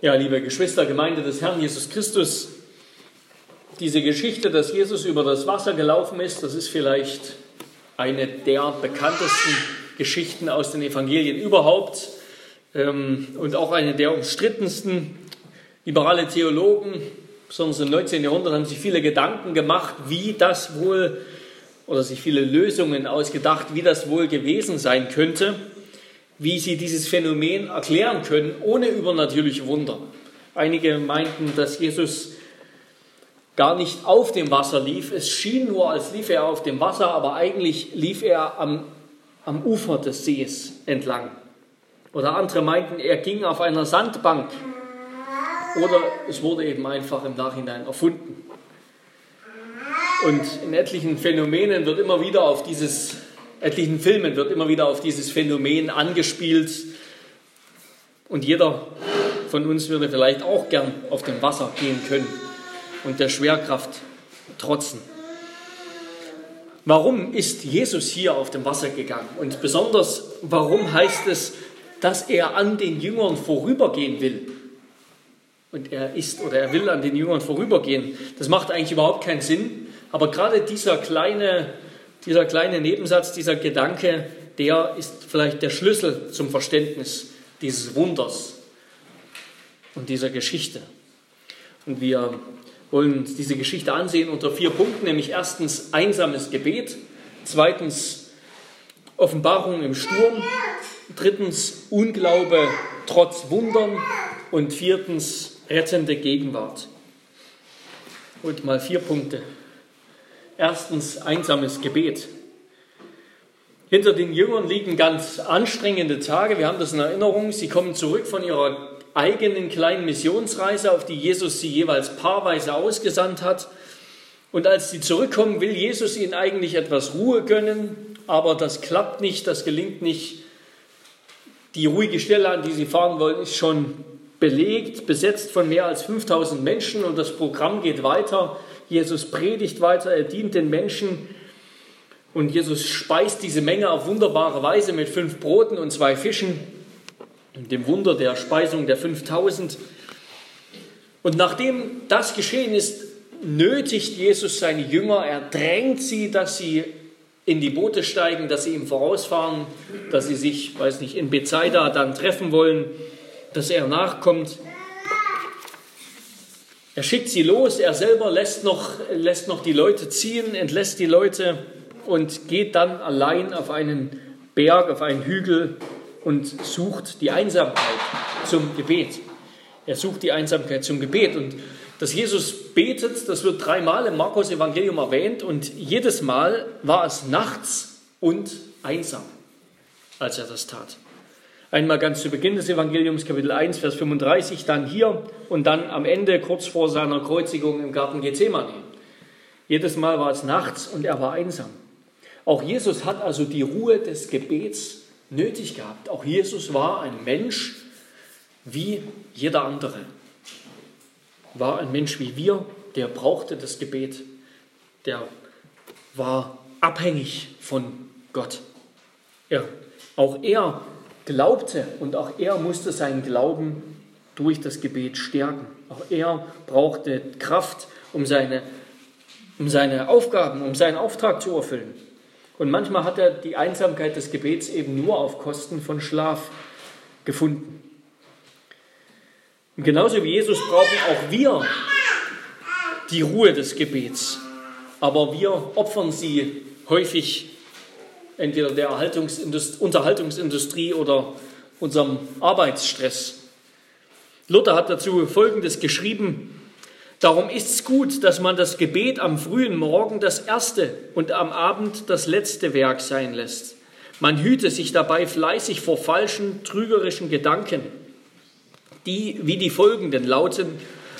Ja, liebe Geschwister, Gemeinde des Herrn Jesus Christus, diese Geschichte, dass Jesus über das Wasser gelaufen ist, das ist vielleicht eine der bekanntesten Geschichten aus den Evangelien überhaupt ähm, und auch eine der umstrittensten. Liberale Theologen, besonders im 19. Jahrhundert, haben sich viele Gedanken gemacht, wie das wohl oder sich viele Lösungen ausgedacht, wie das wohl gewesen sein könnte wie sie dieses Phänomen erklären können, ohne übernatürliche Wunder. Einige meinten, dass Jesus gar nicht auf dem Wasser lief. Es schien nur, als lief er auf dem Wasser, aber eigentlich lief er am, am Ufer des Sees entlang. Oder andere meinten, er ging auf einer Sandbank. Oder es wurde eben einfach im Nachhinein erfunden. Und in etlichen Phänomenen wird immer wieder auf dieses etlichen Filmen wird immer wieder auf dieses Phänomen angespielt. Und jeder von uns würde vielleicht auch gern auf dem Wasser gehen können und der Schwerkraft trotzen. Warum ist Jesus hier auf dem Wasser gegangen? Und besonders, warum heißt es, dass er an den Jüngern vorübergehen will? Und er ist oder er will an den Jüngern vorübergehen. Das macht eigentlich überhaupt keinen Sinn. Aber gerade dieser kleine dieser kleine Nebensatz, dieser Gedanke, der ist vielleicht der Schlüssel zum Verständnis dieses Wunders und dieser Geschichte. Und wir wollen uns diese Geschichte ansehen unter vier Punkten, nämlich erstens einsames Gebet, zweitens Offenbarung im Sturm, drittens Unglaube trotz Wundern und viertens rettende Gegenwart. Und mal vier Punkte. Erstens einsames Gebet. Hinter den Jüngern liegen ganz anstrengende Tage. Wir haben das in Erinnerung. Sie kommen zurück von ihrer eigenen kleinen Missionsreise, auf die Jesus sie jeweils paarweise ausgesandt hat. Und als sie zurückkommen, will Jesus ihnen eigentlich etwas Ruhe gönnen, aber das klappt nicht, das gelingt nicht. Die ruhige Stelle, an die sie fahren wollen, ist schon belegt, besetzt von mehr als 5000 Menschen und das Programm geht weiter. Jesus predigt weiter, er dient den Menschen und Jesus speist diese Menge auf wunderbare Weise mit fünf Broten und zwei Fischen, dem Wunder der Speisung der 5000. Und nachdem das geschehen ist, nötigt Jesus seine Jünger, er drängt sie, dass sie in die Boote steigen, dass sie ihm vorausfahren, dass sie sich, weiß nicht, in Bethsaida dann treffen wollen, dass er nachkommt. Er schickt sie los, er selber lässt noch, lässt noch die Leute ziehen, entlässt die Leute und geht dann allein auf einen Berg, auf einen Hügel und sucht die Einsamkeit zum Gebet. Er sucht die Einsamkeit zum Gebet. Und dass Jesus betet, das wird dreimal im Markus-Evangelium erwähnt und jedes Mal war es nachts und einsam, als er das tat. Einmal ganz zu Beginn des Evangeliums, Kapitel 1, Vers 35, dann hier und dann am Ende, kurz vor seiner Kreuzigung im Garten Gethsemane. Jedes Mal war es nachts und er war einsam. Auch Jesus hat also die Ruhe des Gebets nötig gehabt. Auch Jesus war ein Mensch wie jeder andere. War ein Mensch wie wir, der brauchte das Gebet. Der war abhängig von Gott. Ja, auch er glaubte und auch er musste seinen Glauben durch das Gebet stärken. Auch er brauchte Kraft, um seine, um seine Aufgaben, um seinen Auftrag zu erfüllen. Und manchmal hat er die Einsamkeit des Gebets eben nur auf Kosten von Schlaf gefunden. Und genauso wie Jesus brauchen auch wir die Ruhe des Gebets. Aber wir opfern sie häufig entweder der Unterhaltungsindustrie oder unserem Arbeitsstress. Luther hat dazu Folgendes geschrieben. Darum ist es gut, dass man das Gebet am frühen Morgen das erste und am Abend das letzte Werk sein lässt. Man hüte sich dabei fleißig vor falschen, trügerischen Gedanken, die wie die folgenden lauten,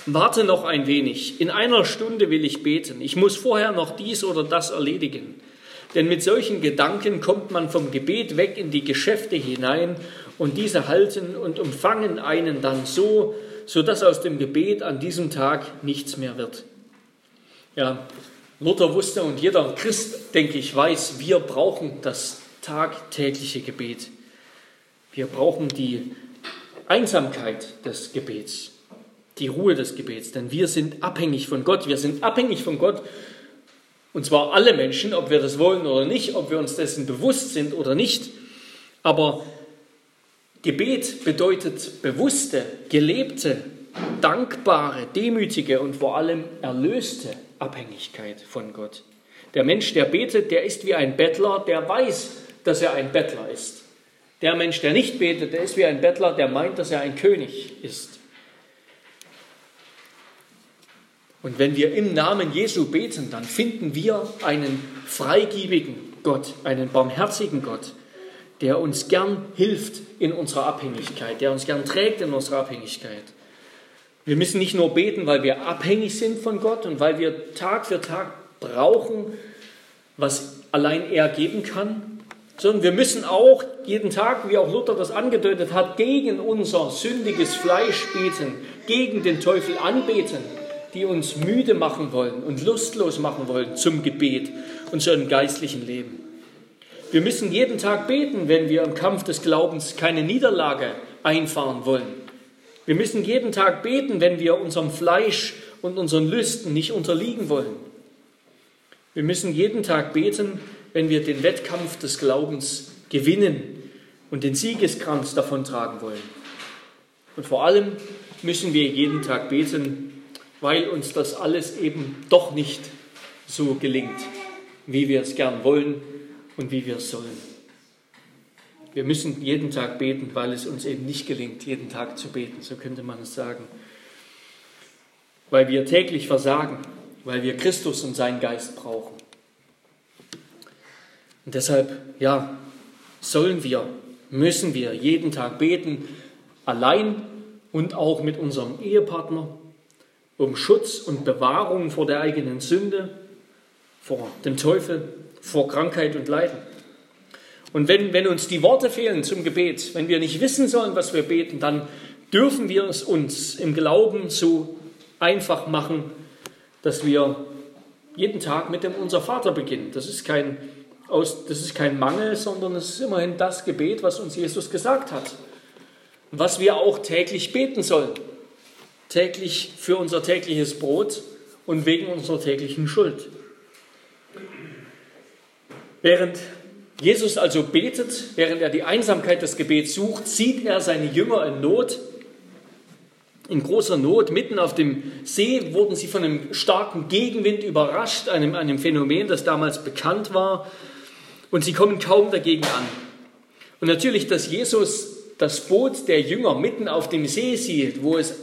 warte noch ein wenig, in einer Stunde will ich beten, ich muss vorher noch dies oder das erledigen. Denn mit solchen Gedanken kommt man vom Gebet weg in die Geschäfte hinein und diese halten und umfangen einen dann so, sodass aus dem Gebet an diesem Tag nichts mehr wird. Ja, Luther wusste und jeder Christ, denke ich, weiß, wir brauchen das tagtägliche Gebet. Wir brauchen die Einsamkeit des Gebets, die Ruhe des Gebets. Denn wir sind abhängig von Gott. Wir sind abhängig von Gott. Und zwar alle Menschen, ob wir das wollen oder nicht, ob wir uns dessen bewusst sind oder nicht. Aber Gebet bedeutet bewusste, gelebte, dankbare, demütige und vor allem erlöste Abhängigkeit von Gott. Der Mensch, der betet, der ist wie ein Bettler, der weiß, dass er ein Bettler ist. Der Mensch, der nicht betet, der ist wie ein Bettler, der meint, dass er ein König ist. Und wenn wir im Namen Jesu beten, dann finden wir einen freigebigen Gott, einen barmherzigen Gott, der uns gern hilft in unserer Abhängigkeit, der uns gern trägt in unserer Abhängigkeit. Wir müssen nicht nur beten, weil wir abhängig sind von Gott und weil wir Tag für Tag brauchen, was allein er geben kann, sondern wir müssen auch jeden Tag, wie auch Luther das angedeutet hat, gegen unser sündiges Fleisch beten, gegen den Teufel anbeten, die uns müde machen wollen und lustlos machen wollen zum Gebet und zu einem geistlichen Leben. Wir müssen jeden Tag beten, wenn wir im Kampf des Glaubens keine Niederlage einfahren wollen. Wir müssen jeden Tag beten, wenn wir unserem Fleisch und unseren Lüsten nicht unterliegen wollen. Wir müssen jeden Tag beten, wenn wir den Wettkampf des Glaubens gewinnen und den Siegeskranz davontragen wollen. Und vor allem müssen wir jeden Tag beten, weil uns das alles eben doch nicht so gelingt, wie wir es gern wollen und wie wir es sollen. Wir müssen jeden Tag beten, weil es uns eben nicht gelingt, jeden Tag zu beten, so könnte man es sagen. Weil wir täglich versagen, weil wir Christus und seinen Geist brauchen. Und deshalb, ja, sollen wir, müssen wir jeden Tag beten, allein und auch mit unserem Ehepartner, um Schutz und Bewahrung vor der eigenen Sünde, vor dem Teufel, vor Krankheit und Leiden. Und wenn, wenn uns die Worte fehlen zum Gebet, wenn wir nicht wissen sollen, was wir beten, dann dürfen wir es uns im Glauben so einfach machen, dass wir jeden Tag mit dem Unser Vater beginnen. Das ist kein, das ist kein Mangel, sondern es ist immerhin das Gebet, was uns Jesus gesagt hat. Was wir auch täglich beten sollen. Täglich für unser tägliches Brot und wegen unserer täglichen Schuld. Während Jesus also betet, während er die Einsamkeit des Gebets sucht, sieht er seine Jünger in Not, in großer Not. Mitten auf dem See wurden sie von einem starken Gegenwind überrascht, einem, einem Phänomen, das damals bekannt war. Und sie kommen kaum dagegen an. Und natürlich, dass Jesus das Boot der Jünger mitten auf dem See sieht, wo es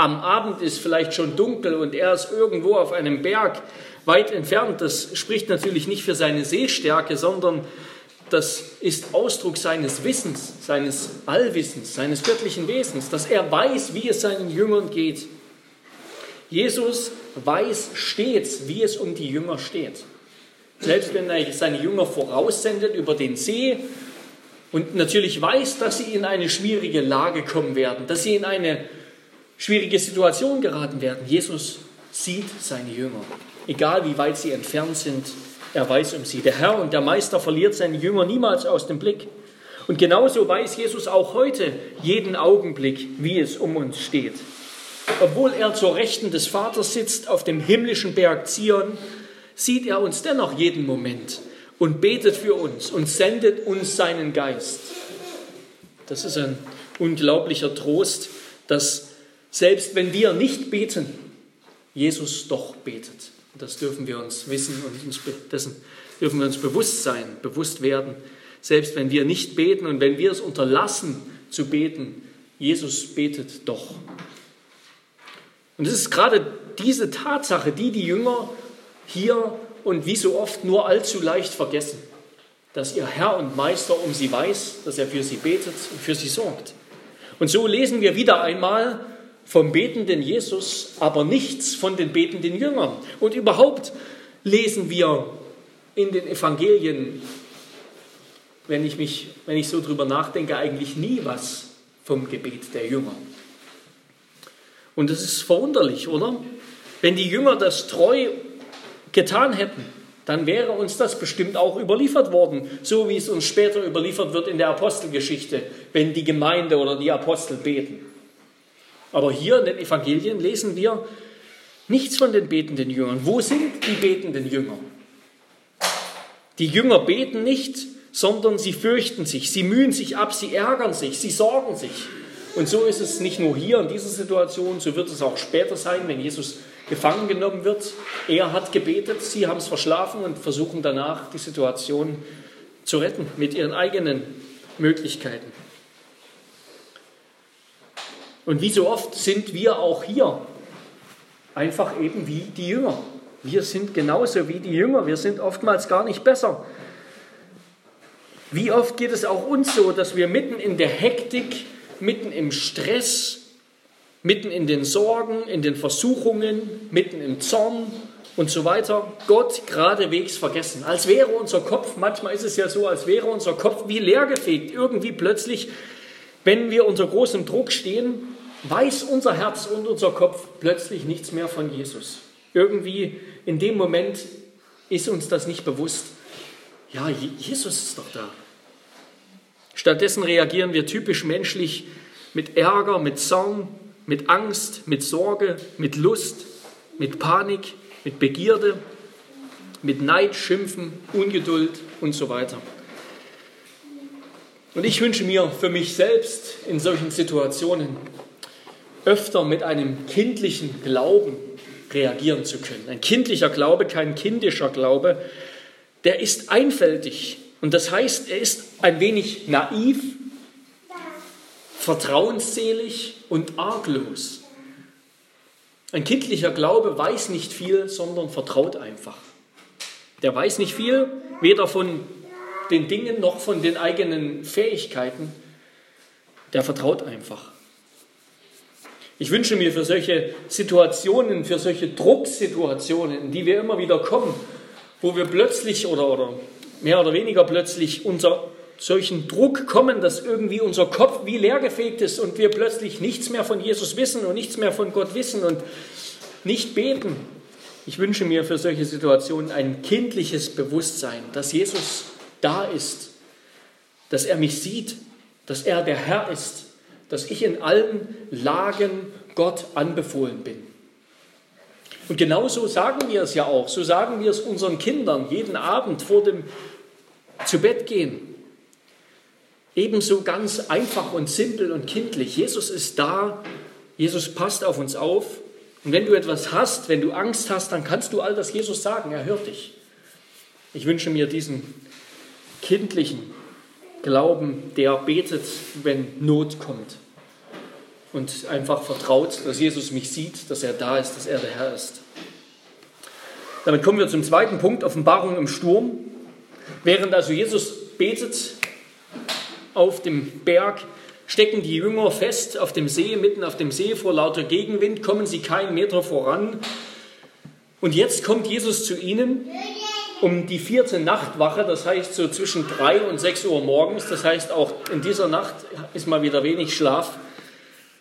am Abend ist, vielleicht schon dunkel und er ist irgendwo auf einem Berg weit entfernt, das spricht natürlich nicht für seine Sehstärke, sondern das ist Ausdruck seines Wissens, seines Allwissens, seines göttlichen Wesens, dass er weiß, wie es seinen Jüngern geht. Jesus weiß stets, wie es um die Jünger steht. Selbst wenn er seine Jünger voraussendet über den See und natürlich weiß, dass sie in eine schwierige Lage kommen werden, dass sie in eine schwierige Situation geraten werden. Jesus sieht seine Jünger, egal wie weit sie entfernt sind er weiß um sie. Der Herr und der Meister verliert seine Jünger niemals aus dem Blick. Und genauso weiß Jesus auch heute jeden Augenblick, wie es um uns steht. Obwohl er zur Rechten des Vaters sitzt auf dem himmlischen Berg Zion, sieht er uns dennoch jeden Moment und betet für uns und sendet uns seinen Geist. Das ist ein unglaublicher Trost, dass selbst wenn wir nicht beten, Jesus doch betet. Das dürfen wir uns wissen und uns dessen dürfen wir uns bewusst sein, bewusst werden. Selbst wenn wir nicht beten und wenn wir es unterlassen zu beten, Jesus betet doch. Und es ist gerade diese Tatsache, die die Jünger hier und wie so oft nur allzu leicht vergessen, dass ihr Herr und Meister um sie weiß, dass er für sie betet und für sie sorgt. Und so lesen wir wieder einmal vom betenden Jesus, aber nichts von den betenden Jüngern. Und überhaupt lesen wir in den Evangelien, wenn ich, mich, wenn ich so drüber nachdenke, eigentlich nie was vom Gebet der Jünger. Und das ist verwunderlich, oder? Wenn die Jünger das treu getan hätten, dann wäre uns das bestimmt auch überliefert worden, so wie es uns später überliefert wird in der Apostelgeschichte, wenn die Gemeinde oder die Apostel beten. Aber hier in den Evangelien lesen wir nichts von den betenden Jüngern. Wo sind die betenden Jünger? Die Jünger beten nicht, sondern sie fürchten sich, sie mühen sich ab, sie ärgern sich, sie sorgen sich. Und so ist es nicht nur hier in dieser Situation, so wird es auch später sein, wenn Jesus gefangen genommen wird. Er hat gebetet, sie haben es verschlafen und versuchen danach die Situation zu retten mit ihren eigenen Möglichkeiten. Und wie so oft sind wir auch hier einfach eben wie die Jünger. Wir sind genauso wie die Jünger, wir sind oftmals gar nicht besser. Wie oft geht es auch uns so, dass wir mitten in der Hektik, mitten im Stress, mitten in den Sorgen, in den Versuchungen, mitten im Zorn und so weiter, Gott geradewegs vergessen. Als wäre unser Kopf, manchmal ist es ja so, als wäre unser Kopf wie leergefegt. Irgendwie plötzlich, wenn wir unter großem Druck stehen, weiß unser Herz und unser Kopf plötzlich nichts mehr von Jesus. Irgendwie in dem Moment ist uns das nicht bewusst. Ja, Jesus ist doch da. Stattdessen reagieren wir typisch menschlich mit Ärger, mit Zorn, mit Angst, mit Sorge, mit Lust, mit Panik, mit Begierde, mit Neid, Schimpfen, Ungeduld und so weiter. Und ich wünsche mir für mich selbst in solchen Situationen öfter mit einem kindlichen Glauben reagieren zu können. Ein kindlicher Glaube, kein kindischer Glaube, der ist einfältig. Und das heißt, er ist ein wenig naiv, vertrauensselig und arglos. Ein kindlicher Glaube weiß nicht viel, sondern vertraut einfach. Der weiß nicht viel, weder von den Dingen noch von den eigenen Fähigkeiten. Der vertraut einfach. Ich wünsche mir für solche Situationen, für solche Drucksituationen, in die wir immer wieder kommen, wo wir plötzlich oder, oder mehr oder weniger plötzlich unter solchen Druck kommen, dass irgendwie unser Kopf wie leergefegt ist und wir plötzlich nichts mehr von Jesus wissen und nichts mehr von Gott wissen und nicht beten. Ich wünsche mir für solche Situationen ein kindliches Bewusstsein, dass Jesus da ist, dass er mich sieht, dass er der Herr ist, dass ich in allen Lagen Gott anbefohlen bin. Und genauso sagen wir es ja auch, so sagen wir es unseren Kindern jeden Abend vor dem Zubettgehen. Ebenso ganz einfach und simpel und kindlich. Jesus ist da, Jesus passt auf uns auf. Und wenn du etwas hast, wenn du Angst hast, dann kannst du all das Jesus sagen, er hört dich. Ich wünsche mir diesen kindlichen Glauben, der betet, wenn Not kommt. Und einfach vertraut, dass Jesus mich sieht, dass er da ist, dass er der Herr ist. Damit kommen wir zum zweiten Punkt, Offenbarung im Sturm. Während also Jesus betet auf dem Berg, stecken die Jünger fest auf dem See, mitten auf dem See vor lauter Gegenwind, kommen sie keinen Meter voran. Und jetzt kommt Jesus zu ihnen um die vierte Nachtwache, das heißt so zwischen drei und sechs Uhr morgens. Das heißt, auch in dieser Nacht ist mal wieder wenig Schlaf,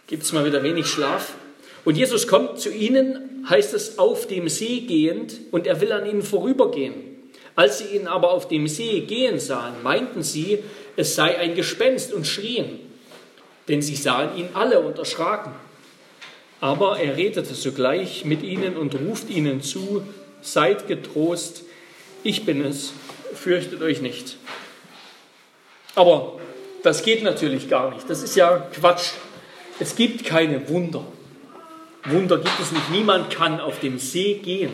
gibt es mal wieder wenig Schlaf. Und Jesus kommt zu ihnen, heißt es, auf dem See gehend, und er will an ihnen vorübergehen. Als sie ihn aber auf dem See gehen sahen, meinten sie, es sei ein Gespenst und schrien, denn sie sahen ihn alle und erschraken. Aber er redete sogleich mit ihnen und ruft ihnen zu, seid getrost, ich bin es, fürchtet euch nicht. Aber das geht natürlich gar nicht. Das ist ja Quatsch. Es gibt keine Wunder. Wunder gibt es nicht. Niemand kann auf dem See gehen.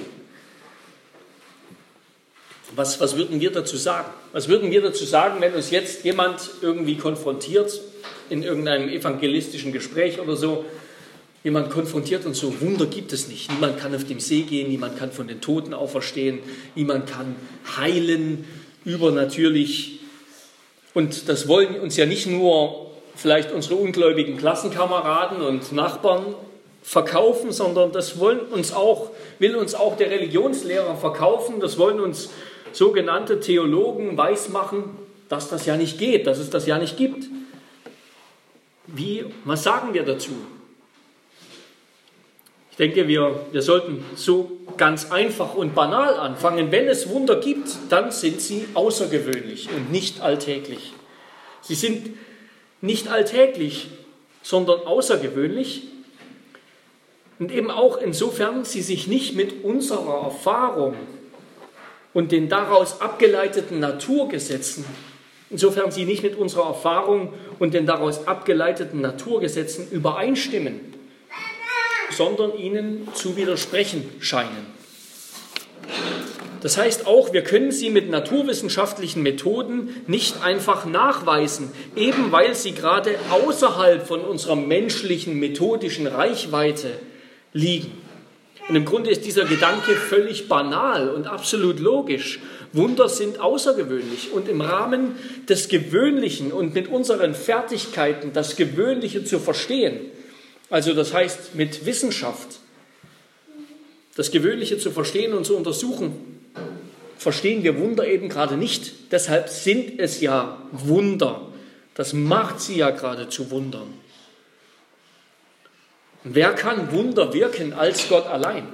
Was, was würden wir dazu sagen? Was würden wir dazu sagen, wenn uns jetzt jemand irgendwie konfrontiert in irgendeinem evangelistischen Gespräch oder so? Jemand konfrontiert uns so, Wunder gibt es nicht. Niemand kann auf dem See gehen, niemand kann von den Toten auferstehen, niemand kann heilen, übernatürlich. Und das wollen uns ja nicht nur vielleicht unsere ungläubigen Klassenkameraden und Nachbarn verkaufen, sondern das wollen uns auch, will uns auch der Religionslehrer verkaufen, das wollen uns sogenannte Theologen weismachen, dass das ja nicht geht, dass es das ja nicht gibt. Wie, was sagen wir dazu? Ich denke, wir, wir sollten so ganz einfach und banal anfangen. Wenn es Wunder gibt, dann sind sie außergewöhnlich und nicht alltäglich. Sie sind nicht alltäglich, sondern außergewöhnlich. Und eben auch insofern sie sich nicht mit unserer Erfahrung und den daraus abgeleiteten Naturgesetzen, insofern sie nicht mit unserer Erfahrung und den daraus abgeleiteten Naturgesetzen übereinstimmen sondern ihnen zu widersprechen scheinen. Das heißt auch, wir können sie mit naturwissenschaftlichen Methoden nicht einfach nachweisen, eben weil sie gerade außerhalb von unserer menschlichen methodischen Reichweite liegen. Und im Grunde ist dieser Gedanke völlig banal und absolut logisch. Wunder sind außergewöhnlich und im Rahmen des Gewöhnlichen und mit unseren Fertigkeiten das Gewöhnliche zu verstehen, also das heißt mit Wissenschaft das Gewöhnliche zu verstehen und zu untersuchen, verstehen wir Wunder eben gerade nicht. Deshalb sind es ja Wunder. Das macht sie ja gerade zu Wundern. wer kann Wunder wirken als Gott allein?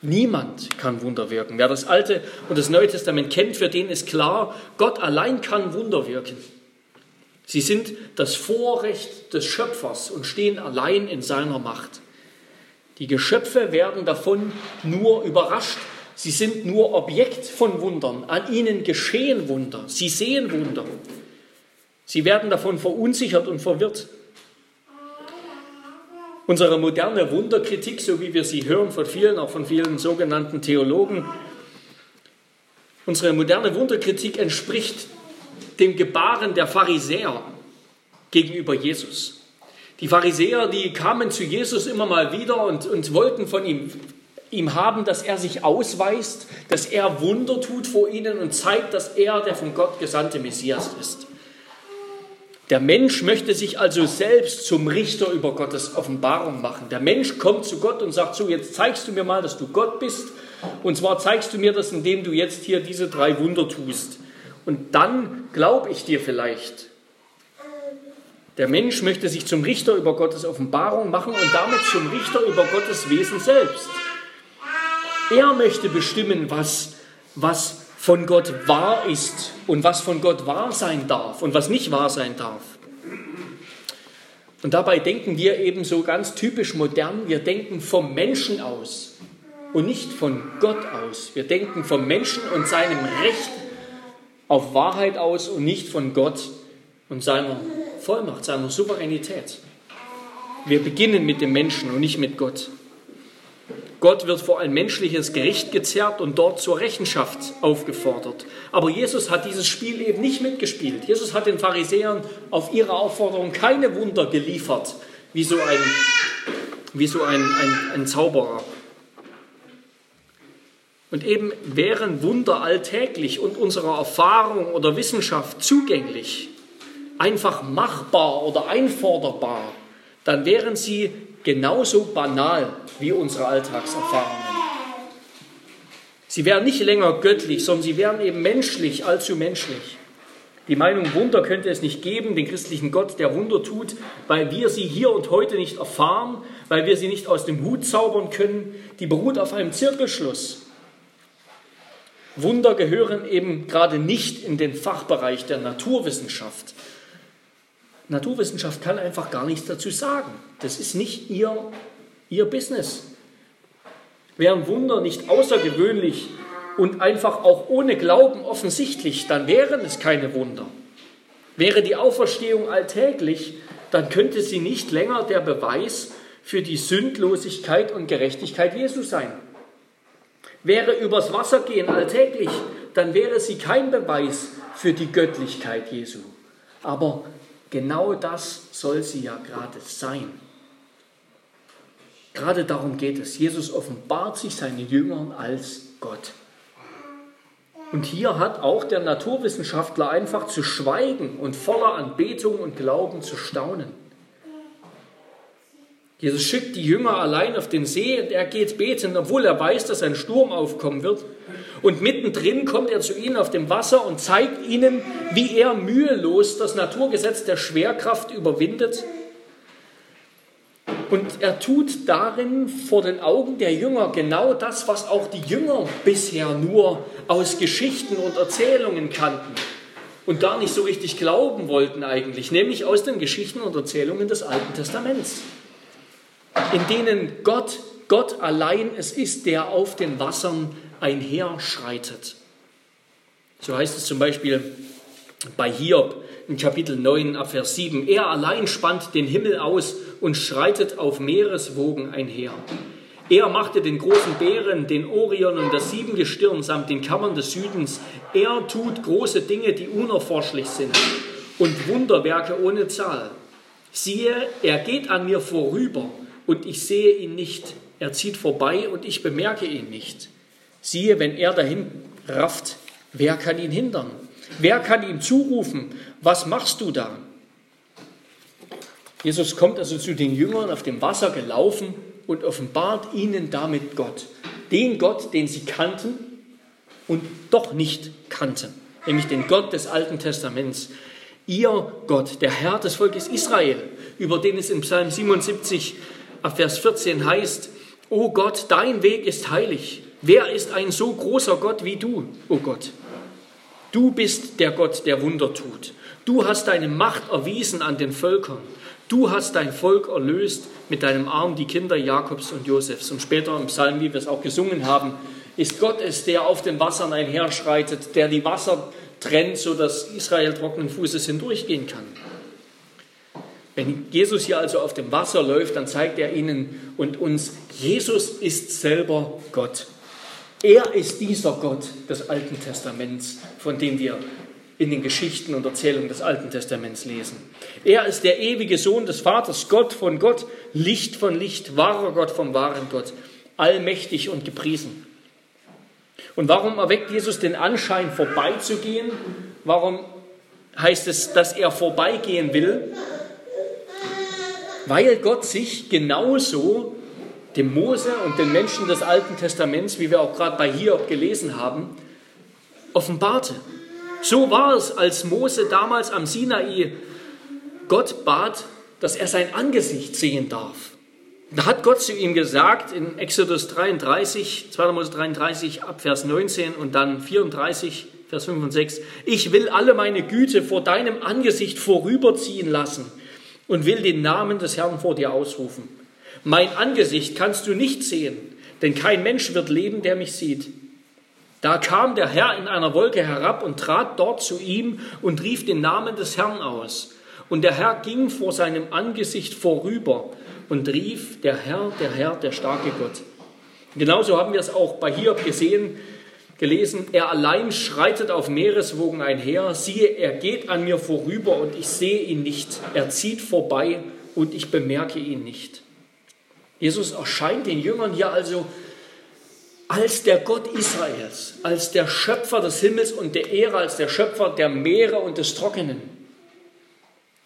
Niemand kann Wunder wirken. Wer das Alte und das Neue Testament kennt, für den ist klar, Gott allein kann Wunder wirken. Sie sind das Vorrecht des Schöpfers und stehen allein in seiner Macht. Die Geschöpfe werden davon nur überrascht. Sie sind nur Objekt von Wundern. An ihnen geschehen Wunder. Sie sehen Wunder. Sie werden davon verunsichert und verwirrt. Unsere moderne Wunderkritik, so wie wir sie hören von vielen, auch von vielen sogenannten Theologen, unsere moderne Wunderkritik entspricht dem Gebaren der Pharisäer gegenüber Jesus. Die Pharisäer, die kamen zu Jesus immer mal wieder und, und wollten von ihm, ihm haben, dass er sich ausweist, dass er Wunder tut vor ihnen und zeigt, dass er der von Gott gesandte Messias ist. Der Mensch möchte sich also selbst zum Richter über Gottes Offenbarung machen. Der Mensch kommt zu Gott und sagt so, jetzt zeigst du mir mal, dass du Gott bist. Und zwar zeigst du mir das, indem du jetzt hier diese drei Wunder tust. Und dann glaube ich dir vielleicht. Der Mensch möchte sich zum Richter über Gottes Offenbarung machen und damit zum Richter über Gottes Wesen selbst. Er möchte bestimmen, was, was von Gott wahr ist und was von Gott wahr sein darf und was nicht wahr sein darf. Und dabei denken wir eben so ganz typisch modern, wir denken vom Menschen aus und nicht von Gott aus. Wir denken vom Menschen und seinem Recht auf Wahrheit aus und nicht von Gott und seiner Vollmacht, seiner Souveränität. Wir beginnen mit dem Menschen und nicht mit Gott. Gott wird vor ein menschliches Gericht gezerrt und dort zur Rechenschaft aufgefordert. Aber Jesus hat dieses Spiel eben nicht mitgespielt. Jesus hat den Pharisäern auf ihre Aufforderung keine Wunder geliefert, wie so ein, wie so ein, ein, ein Zauberer. Und eben wären Wunder alltäglich und unserer Erfahrung oder Wissenschaft zugänglich, einfach machbar oder einforderbar, dann wären sie genauso banal wie unsere Alltagserfahrungen. Sie wären nicht länger göttlich, sondern sie wären eben menschlich, allzu menschlich. Die Meinung, Wunder könnte es nicht geben, den christlichen Gott, der Wunder tut, weil wir sie hier und heute nicht erfahren, weil wir sie nicht aus dem Hut zaubern können, die beruht auf einem Zirkelschluss. Wunder gehören eben gerade nicht in den Fachbereich der Naturwissenschaft. Naturwissenschaft kann einfach gar nichts dazu sagen. Das ist nicht ihr, ihr Business. Wären Wunder nicht außergewöhnlich und einfach auch ohne Glauben offensichtlich, dann wären es keine Wunder. Wäre die Auferstehung alltäglich, dann könnte sie nicht länger der Beweis für die Sündlosigkeit und Gerechtigkeit Jesu sein. Wäre übers Wasser gehen alltäglich, dann wäre sie kein Beweis für die Göttlichkeit Jesu. Aber genau das soll sie ja gerade sein. Gerade darum geht es. Jesus offenbart sich seinen Jüngern als Gott. Und hier hat auch der Naturwissenschaftler einfach zu schweigen und voller Anbetung und Glauben zu staunen. Jesus schickt die Jünger allein auf den See und er geht beten, obwohl er weiß, dass ein Sturm aufkommen wird. Und mittendrin kommt er zu ihnen auf dem Wasser und zeigt ihnen, wie er mühelos das Naturgesetz der Schwerkraft überwindet. Und er tut darin vor den Augen der Jünger genau das, was auch die Jünger bisher nur aus Geschichten und Erzählungen kannten und gar nicht so richtig glauben wollten eigentlich, nämlich aus den Geschichten und Erzählungen des Alten Testaments, in denen Gott, Gott allein es ist, der auf den Wassern einherschreitet. So heißt es zum Beispiel bei Hiob in Kapitel 9 ab Vers 7. Er allein spannt den Himmel aus und schreitet auf Meereswogen einher. Er machte den großen Bären, den Orion und das Siebengestirn samt den Kammern des Südens. Er tut große Dinge, die unerforschlich sind und Wunderwerke ohne Zahl. Siehe, er geht an mir vorüber und ich sehe ihn nicht. Er zieht vorbei und ich bemerke ihn nicht. Siehe, wenn er dahin rafft, wer kann ihn hindern? Wer kann ihm zurufen, was machst du da? Jesus kommt also zu den Jüngern auf dem Wasser gelaufen und offenbart ihnen damit Gott. Den Gott, den sie kannten und doch nicht kannten, nämlich den Gott des Alten Testaments. Ihr Gott, der Herr des Volkes Israel, über den es im Psalm 77 ab Vers 14 heißt, O Gott, dein Weg ist heilig. Wer ist ein so großer Gott wie du, o Gott? Du bist der Gott, der Wunder tut. Du hast deine Macht erwiesen an den Völkern. Du hast dein Volk erlöst mit deinem Arm, die Kinder Jakobs und Josefs. Und später im Psalm, wie wir es auch gesungen haben, ist Gott es, der auf den Wassern einherschreitet, der die Wasser trennt, sodass Israel trockenen Fußes hindurchgehen kann. Wenn Jesus hier also auf dem Wasser läuft, dann zeigt er ihnen und uns, Jesus ist selber Gott. Er ist dieser Gott des Alten Testaments, von dem wir in den Geschichten und Erzählungen des Alten Testaments lesen. Er ist der ewige Sohn des Vaters, Gott von Gott, Licht von Licht, wahrer Gott vom wahren Gott, allmächtig und gepriesen. Und warum erweckt Jesus den Anschein, vorbeizugehen? Warum heißt es, dass er vorbeigehen will? Weil Gott sich genauso dem Mose und den Menschen des Alten Testaments, wie wir auch gerade bei Hiob gelesen haben, offenbarte. So war es, als Mose damals am Sinai Gott bat, dass er sein Angesicht sehen darf. Da hat Gott zu ihm gesagt in Exodus 33, 2. Mose 33 ab Vers 19 und dann 34, Vers 5 und 6, ich will alle meine Güte vor deinem Angesicht vorüberziehen lassen und will den Namen des Herrn vor dir ausrufen. Mein Angesicht kannst du nicht sehen, denn kein Mensch wird leben, der mich sieht. Da kam der Herr in einer Wolke herab und trat dort zu ihm und rief den Namen des Herrn aus. Und der Herr ging vor seinem Angesicht vorüber und rief, der Herr, der Herr, der starke Gott. Genauso haben wir es auch bei Hiob gesehen, gelesen, er allein schreitet auf Meereswogen einher, siehe, er geht an mir vorüber und ich sehe ihn nicht, er zieht vorbei und ich bemerke ihn nicht. Jesus erscheint den Jüngern hier also als der Gott Israels, als der Schöpfer des Himmels und der Erde, als der Schöpfer der Meere und des Trockenen.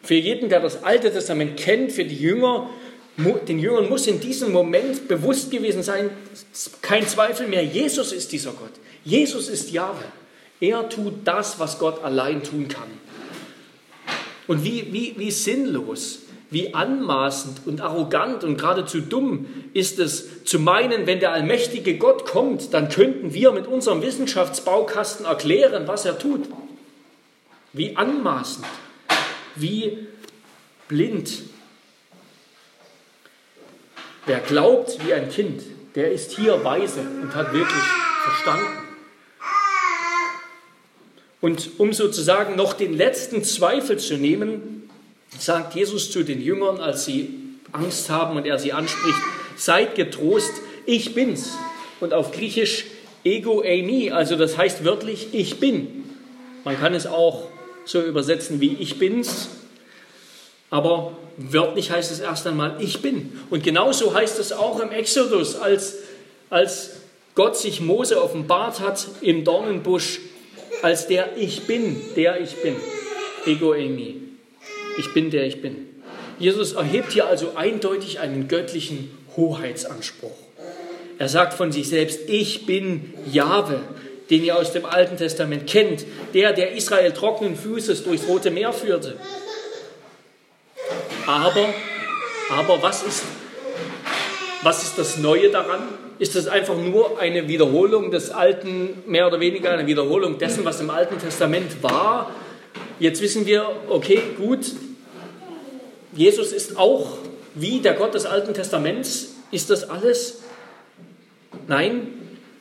Für jeden, der das Alte Testament kennt, für die Jünger, den Jüngern muss in diesem Moment bewusst gewesen sein, kein Zweifel mehr, Jesus ist dieser Gott. Jesus ist Jahwe. Er tut das, was Gott allein tun kann. Und wie, wie, wie sinnlos wie anmaßend und arrogant und geradezu dumm ist es zu meinen, wenn der allmächtige Gott kommt, dann könnten wir mit unserem Wissenschaftsbaukasten erklären, was er tut. Wie anmaßend, wie blind. Wer glaubt wie ein Kind, der ist hier weise und hat wirklich verstanden. Und um sozusagen noch den letzten Zweifel zu nehmen, sagt Jesus zu den Jüngern, als sie Angst haben und er sie anspricht, seid getrost, ich bin's. Und auf Griechisch ego eimi, also das heißt wörtlich ich bin. Man kann es auch so übersetzen wie ich bin's, aber wörtlich heißt es erst einmal ich bin. Und genauso heißt es auch im Exodus, als, als Gott sich Mose offenbart hat im Dornenbusch, als der ich bin, der ich bin. Ego eimi ich bin der ich bin. Jesus erhebt hier also eindeutig einen göttlichen Hoheitsanspruch. Er sagt von sich selbst, ich bin Jahwe, den ihr aus dem Alten Testament kennt, der, der Israel trockenen Fußes durchs Rote Meer führte. Aber, aber was ist, Was ist das Neue daran? Ist das einfach nur eine Wiederholung des Alten, mehr oder weniger eine Wiederholung dessen, was im Alten Testament war? Jetzt wissen wir, okay, gut, Jesus ist auch wie der Gott des Alten Testaments. Ist das alles? Nein,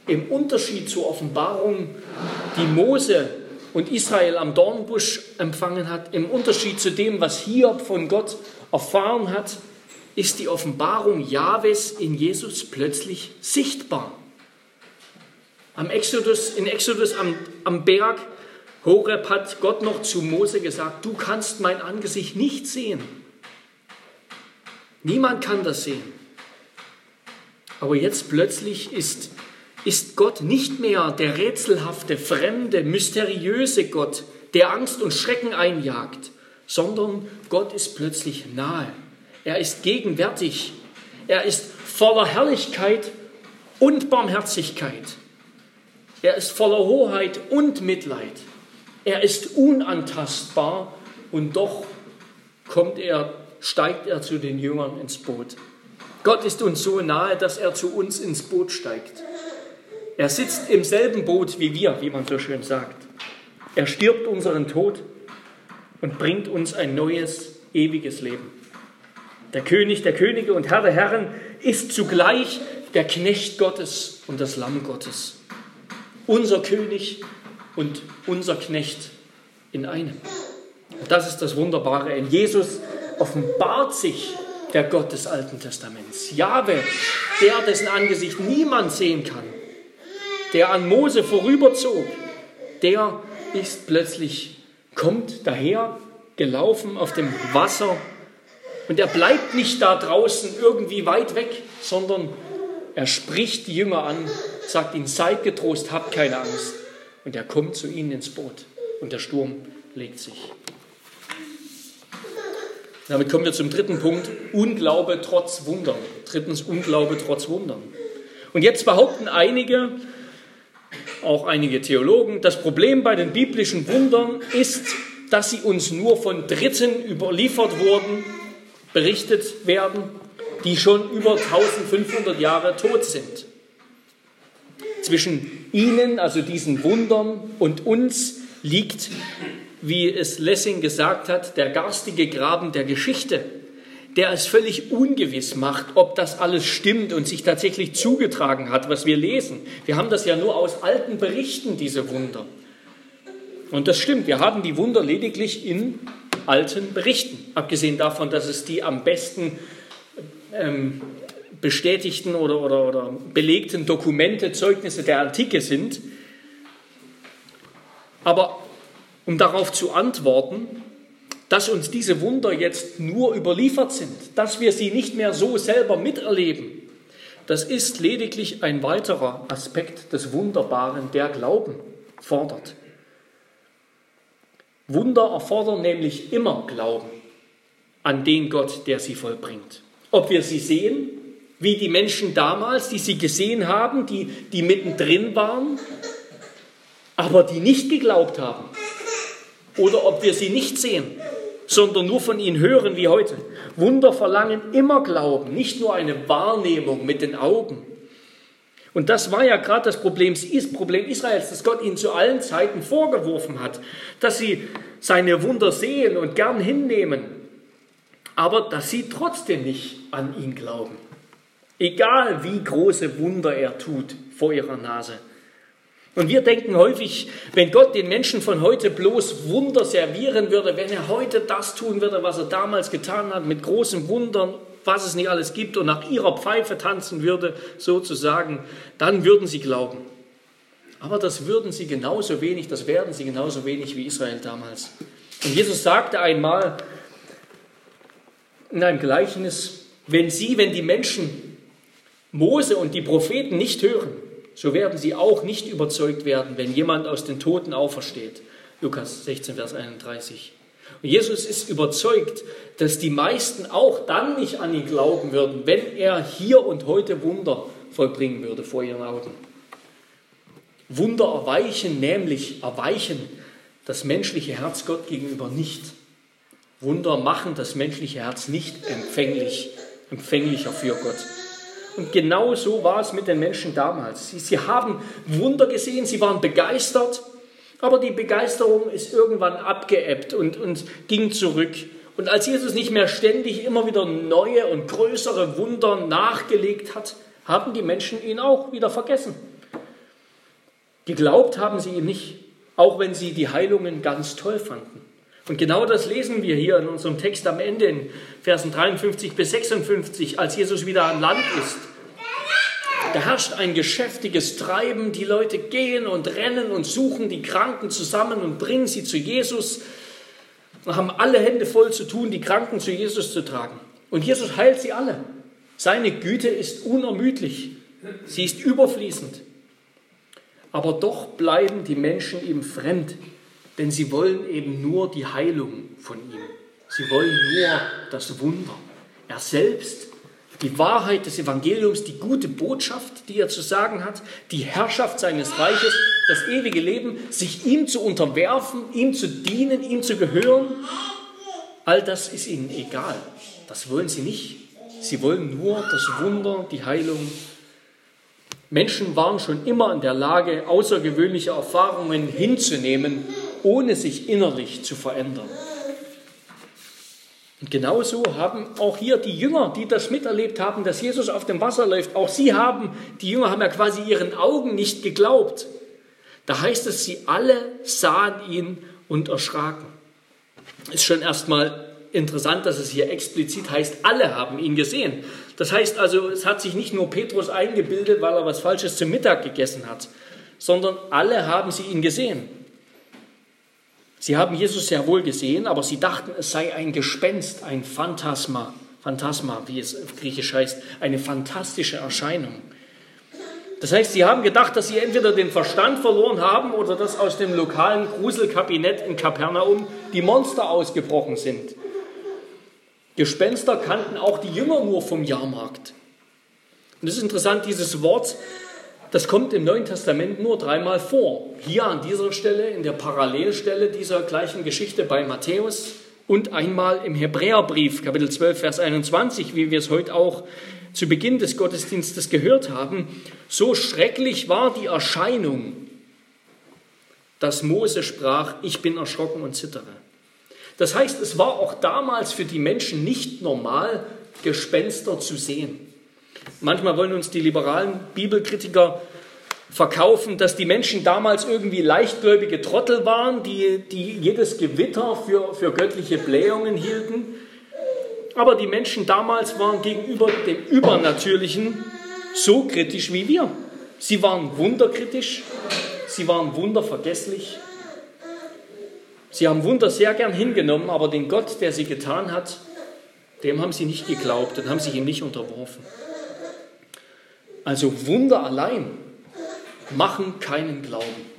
im Unterschied zur Offenbarung, die Mose und Israel am Dornbusch empfangen hat, im Unterschied zu dem, was Hiob von Gott erfahren hat, ist die Offenbarung Jahwes in Jesus plötzlich sichtbar. Am Exodus, in Exodus am, am Berg Horeb hat Gott noch zu Mose gesagt, du kannst mein Angesicht nicht sehen. Niemand kann das sehen. Aber jetzt plötzlich ist ist Gott nicht mehr der rätselhafte, fremde, mysteriöse Gott, der Angst und Schrecken einjagt, sondern Gott ist plötzlich nahe. Er ist gegenwärtig. Er ist voller Herrlichkeit und Barmherzigkeit. Er ist voller Hoheit und Mitleid. Er ist unantastbar und doch kommt er, steigt er zu den Jüngern ins Boot. Gott ist uns so nahe, dass er zu uns ins Boot steigt. Er sitzt im selben Boot wie wir, wie man so schön sagt. Er stirbt unseren Tod und bringt uns ein neues, ewiges Leben. Der König der Könige und Herr der Herren ist zugleich der Knecht Gottes und das Lamm Gottes. Unser König und unser Knecht in einem. Und das ist das Wunderbare. In Jesus offenbart sich der Gott des Alten Testaments. Jahwe, der, dessen Angesicht niemand sehen kann, der an Mose vorüberzog, der ist plötzlich, kommt daher, gelaufen auf dem Wasser und er bleibt nicht da draußen irgendwie weit weg, sondern er spricht die Jünger an, sagt ihnen, seid getrost, habt keine Angst. Und er kommt zu ihnen ins Boot und der Sturm legt sich. Damit kommen wir zum dritten Punkt, Unglaube trotz Wundern. Drittens, Unglaube trotz Wundern. Und jetzt behaupten einige, auch einige Theologen, das Problem bei den biblischen Wundern ist, dass sie uns nur von Dritten überliefert wurden, berichtet werden, die schon über 1500 Jahre tot sind. Zwischen ihnen, also diesen Wundern, und uns liegt, wie es Lessing gesagt hat, der garstige Graben der Geschichte der es völlig ungewiss macht, ob das alles stimmt und sich tatsächlich zugetragen hat, was wir lesen. Wir haben das ja nur aus alten Berichten, diese Wunder. Und das stimmt, wir haben die Wunder lediglich in alten Berichten, abgesehen davon, dass es die am besten ähm, bestätigten oder, oder, oder belegten Dokumente, Zeugnisse der Antike sind. Aber um darauf zu antworten, dass uns diese Wunder jetzt nur überliefert sind, dass wir sie nicht mehr so selber miterleben, das ist lediglich ein weiterer Aspekt des Wunderbaren, der Glauben fordert. Wunder erfordern nämlich immer Glauben an den Gott, der sie vollbringt. Ob wir sie sehen, wie die Menschen damals, die sie gesehen haben, die, die mittendrin waren, aber die nicht geglaubt haben, oder ob wir sie nicht sehen, sondern nur von ihnen hören wie heute. Wunder verlangen immer Glauben, nicht nur eine Wahrnehmung mit den Augen. Und das war ja gerade das Problem, Problem Israels, das Gott ihnen zu allen Zeiten vorgeworfen hat, dass sie seine Wunder sehen und gern hinnehmen, aber dass sie trotzdem nicht an ihn glauben. Egal wie große Wunder er tut vor ihrer Nase. Und wir denken häufig, wenn Gott den Menschen von heute bloß Wunder servieren würde, wenn er heute das tun würde, was er damals getan hat, mit großen Wundern, was es nicht alles gibt, und nach ihrer Pfeife tanzen würde, sozusagen, dann würden sie glauben. Aber das würden sie genauso wenig, das werden sie genauso wenig wie Israel damals. Und Jesus sagte einmal in einem Gleichnis, wenn sie, wenn die Menschen Mose und die Propheten nicht hören, so werden sie auch nicht überzeugt werden, wenn jemand aus den Toten aufersteht. Lukas 16, Vers 31. Jesus ist überzeugt, dass die meisten auch dann nicht an ihn glauben würden, wenn er hier und heute Wunder vollbringen würde vor ihren Augen. Wunder erweichen, nämlich erweichen das menschliche Herz Gott gegenüber nicht. Wunder machen das menschliche Herz nicht empfänglich empfänglicher für Gott. Und genau so war es mit den Menschen damals. Sie, sie haben Wunder gesehen, sie waren begeistert, aber die Begeisterung ist irgendwann abgeebbt und, und ging zurück. Und als Jesus nicht mehr ständig immer wieder neue und größere Wunder nachgelegt hat, haben die Menschen ihn auch wieder vergessen. Geglaubt haben sie ihm nicht, auch wenn sie die Heilungen ganz toll fanden. Und genau das lesen wir hier in unserem Text am Ende in Versen 53 bis 56, als Jesus wieder an Land ist. Da herrscht ein geschäftiges Treiben, die Leute gehen und rennen und suchen die Kranken zusammen und bringen sie zu Jesus und haben alle Hände voll zu tun, die Kranken zu Jesus zu tragen. Und Jesus heilt sie alle. Seine Güte ist unermüdlich, sie ist überfließend. Aber doch bleiben die Menschen ihm fremd, denn sie wollen eben nur die Heilung von ihm. Sie wollen nur das Wunder. Er selbst, die Wahrheit des Evangeliums, die gute Botschaft, die er zu sagen hat, die Herrschaft seines Reiches, das ewige Leben, sich ihm zu unterwerfen, ihm zu dienen, ihm zu gehören, all das ist ihnen egal. Das wollen sie nicht. Sie wollen nur das Wunder, die Heilung Menschen waren schon immer in der Lage, außergewöhnliche Erfahrungen hinzunehmen, ohne sich innerlich zu verändern. Und genauso haben auch hier die Jünger, die das miterlebt haben, dass Jesus auf dem Wasser läuft, auch sie haben, die Jünger haben ja quasi ihren Augen nicht geglaubt. Da heißt es, sie alle sahen ihn und erschraken. Ist schon erstmal interessant, dass es hier explizit heißt, alle haben ihn gesehen. Das heißt also, es hat sich nicht nur Petrus eingebildet, weil er was Falsches zum Mittag gegessen hat, sondern alle haben sie ihn gesehen. Sie haben Jesus sehr wohl gesehen, aber sie dachten, es sei ein Gespenst, ein Phantasma, Phantasma, wie es auf Griechisch heißt, eine fantastische Erscheinung. Das heißt, sie haben gedacht, dass sie entweder den Verstand verloren haben oder dass aus dem lokalen Gruselkabinett in Kapernaum die Monster ausgebrochen sind. Gespenster kannten auch die Jünger nur vom Jahrmarkt. Und es ist interessant, dieses Wort, das kommt im Neuen Testament nur dreimal vor. Hier an dieser Stelle, in der Parallelstelle dieser gleichen Geschichte bei Matthäus und einmal im Hebräerbrief, Kapitel 12, Vers 21, wie wir es heute auch zu Beginn des Gottesdienstes gehört haben. So schrecklich war die Erscheinung, dass Mose sprach, ich bin erschrocken und zittere. Das heißt, es war auch damals für die Menschen nicht normal, Gespenster zu sehen. Manchmal wollen uns die liberalen Bibelkritiker verkaufen, dass die Menschen damals irgendwie leichtgläubige Trottel waren, die, die jedes Gewitter für, für göttliche Blähungen hielten. Aber die Menschen damals waren gegenüber dem Übernatürlichen so kritisch wie wir. Sie waren wunderkritisch, sie waren wundervergesslich Sie haben Wunder sehr gern hingenommen, aber den Gott, der sie getan hat, dem haben sie nicht geglaubt und haben sich ihm nicht unterworfen. Also Wunder allein machen keinen Glauben.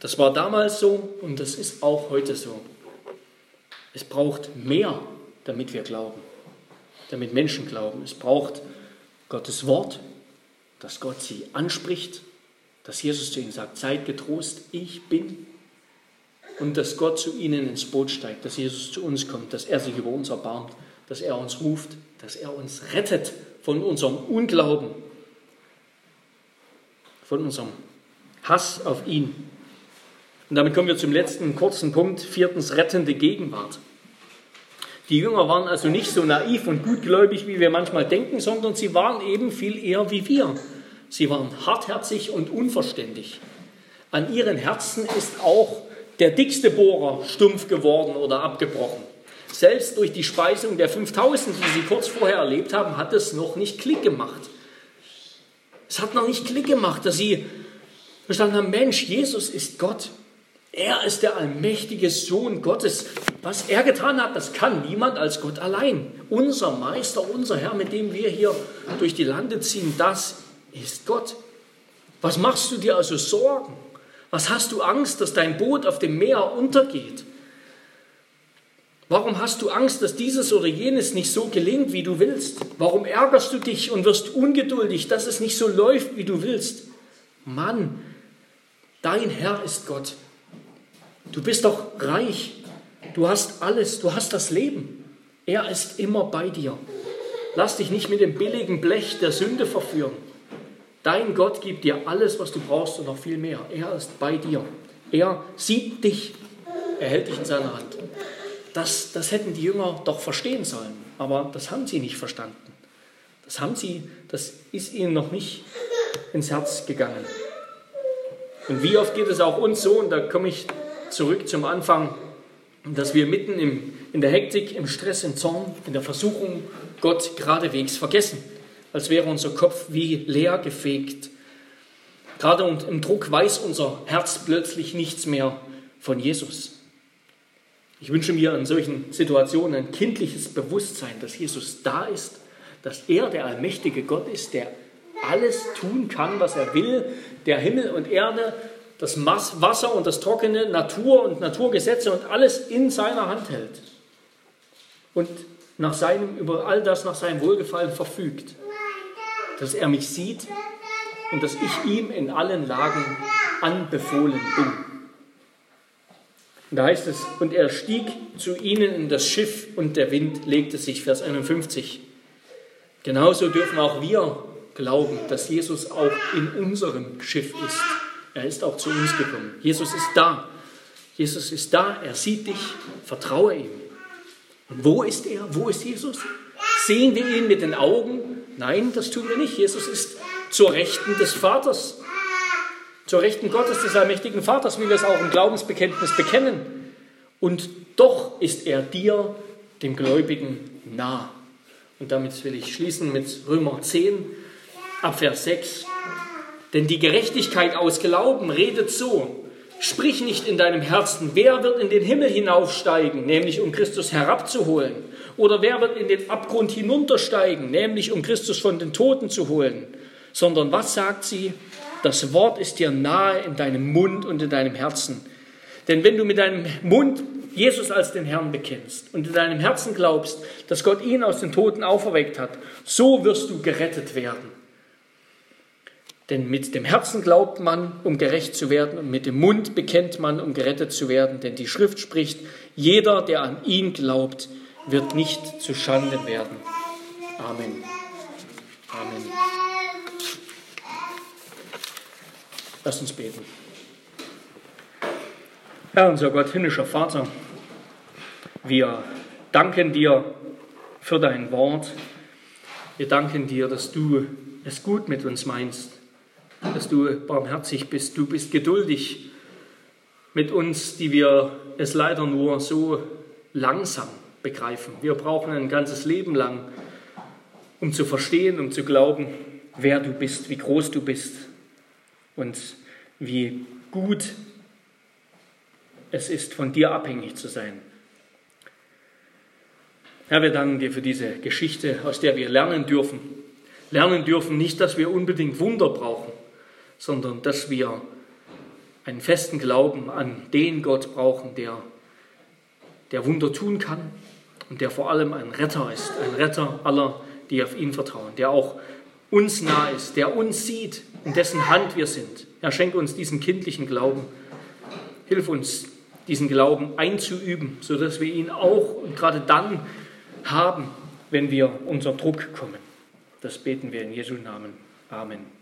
Das war damals so und das ist auch heute so. Es braucht mehr, damit wir glauben, damit Menschen glauben. Es braucht Gottes Wort, dass Gott sie anspricht, dass Jesus zu ihnen sagt, seid getrost, ich bin und dass Gott zu ihnen ins Boot steigt, dass Jesus zu uns kommt, dass er sich über uns erbarmt, dass er uns ruft, dass er uns rettet von unserem Unglauben, von unserem Hass auf ihn. Und damit kommen wir zum letzten kurzen Punkt, viertens rettende Gegenwart. Die Jünger waren also nicht so naiv und gutgläubig, wie wir manchmal denken, sondern sie waren eben viel eher wie wir. Sie waren hartherzig und unverständig. An ihren Herzen ist auch der dickste Bohrer stumpf geworden oder abgebrochen. Selbst durch die Speisung der 5000, die sie kurz vorher erlebt haben, hat es noch nicht Klick gemacht. Es hat noch nicht Klick gemacht, dass sie verstanden haben, Mensch, Jesus ist Gott. Er ist der allmächtige Sohn Gottes. Was er getan hat, das kann niemand als Gott allein. Unser Meister, unser Herr, mit dem wir hier durch die Lande ziehen, das ist Gott. Was machst du dir also Sorgen? Was hast du Angst, dass dein Boot auf dem Meer untergeht? Warum hast du Angst, dass dieses oder jenes nicht so gelingt, wie du willst? Warum ärgerst du dich und wirst ungeduldig, dass es nicht so läuft, wie du willst? Mann, dein Herr ist Gott. Du bist doch reich. Du hast alles. Du hast das Leben. Er ist immer bei dir. Lass dich nicht mit dem billigen Blech der Sünde verführen. Dein Gott gibt dir alles, was du brauchst und noch viel mehr. Er ist bei dir. Er sieht dich. Er hält dich in seiner Hand. Das, das hätten die Jünger doch verstehen sollen, aber das haben sie nicht verstanden. Das haben sie, das ist ihnen noch nicht ins Herz gegangen. Und wie oft geht es auch uns so, und da komme ich zurück zum Anfang, dass wir mitten im, in der Hektik, im Stress, im Zorn, in der Versuchung Gott geradewegs vergessen, als wäre unser Kopf wie leer gefegt. Gerade und im Druck weiß unser Herz plötzlich nichts mehr von Jesus. Ich wünsche mir in solchen Situationen ein kindliches Bewusstsein, dass Jesus da ist, dass er der allmächtige Gott ist, der alles tun kann, was er will, der Himmel und Erde, das Wasser und das Trockene, Natur und Naturgesetze und alles in seiner Hand hält. Und nach seinem, über all das nach seinem Wohlgefallen verfügt. Dass er mich sieht und dass ich ihm in allen Lagen anbefohlen bin. Und da heißt es, und er stieg zu ihnen in das Schiff und der Wind legte sich, Vers 51. Genauso dürfen auch wir glauben, dass Jesus auch in unserem Schiff ist. Er ist auch zu uns gekommen. Jesus ist da. Jesus ist da, er sieht dich, vertraue ihm. Und wo ist er? Wo ist Jesus? Sehen wir ihn mit den Augen? Nein, das tun wir nicht. Jesus ist zur Rechten des Vaters, zur Rechten Gottes, des allmächtigen Vaters, wie wir es auch im Glaubensbekenntnis bekennen. Und doch ist er dir, dem Gläubigen, nah. Und damit will ich schließen mit Römer 10, Abvers 6. Denn die Gerechtigkeit aus Glauben redet so. Sprich nicht in deinem Herzen, wer wird in den Himmel hinaufsteigen, nämlich um Christus herabzuholen. Oder wer wird in den Abgrund hinuntersteigen, nämlich um Christus von den Toten zu holen. Sondern was sagt sie? Das Wort ist dir nahe in deinem Mund und in deinem Herzen. Denn wenn du mit deinem Mund Jesus als den Herrn bekennst und in deinem Herzen glaubst, dass Gott ihn aus den Toten auferweckt hat, so wirst du gerettet werden. Denn mit dem Herzen glaubt man, um gerecht zu werden, und mit dem Mund bekennt man, um gerettet zu werden. Denn die Schrift spricht, jeder, der an ihn glaubt, wird nicht zu Schande werden. Amen. Amen. Lass uns beten. Herr unser Gott, himmlischer Vater, wir danken dir für dein Wort. Wir danken dir, dass du es gut mit uns meinst dass du barmherzig bist. Du bist geduldig mit uns, die wir es leider nur so langsam begreifen. Wir brauchen ein ganzes Leben lang, um zu verstehen, um zu glauben, wer du bist, wie groß du bist und wie gut es ist, von dir abhängig zu sein. Herr, wir danken dir für diese Geschichte, aus der wir lernen dürfen. Lernen dürfen nicht, dass wir unbedingt Wunder brauchen, sondern dass wir einen festen Glauben an den Gott brauchen, der, der Wunder tun kann und der vor allem ein Retter ist, ein Retter aller, die auf ihn vertrauen, der auch uns nah ist, der uns sieht, in dessen Hand wir sind. Er schenkt uns diesen kindlichen Glauben. Hilf uns, diesen Glauben einzuüben, sodass wir ihn auch und gerade dann haben, wenn wir unter Druck kommen. Das beten wir in Jesu Namen. Amen.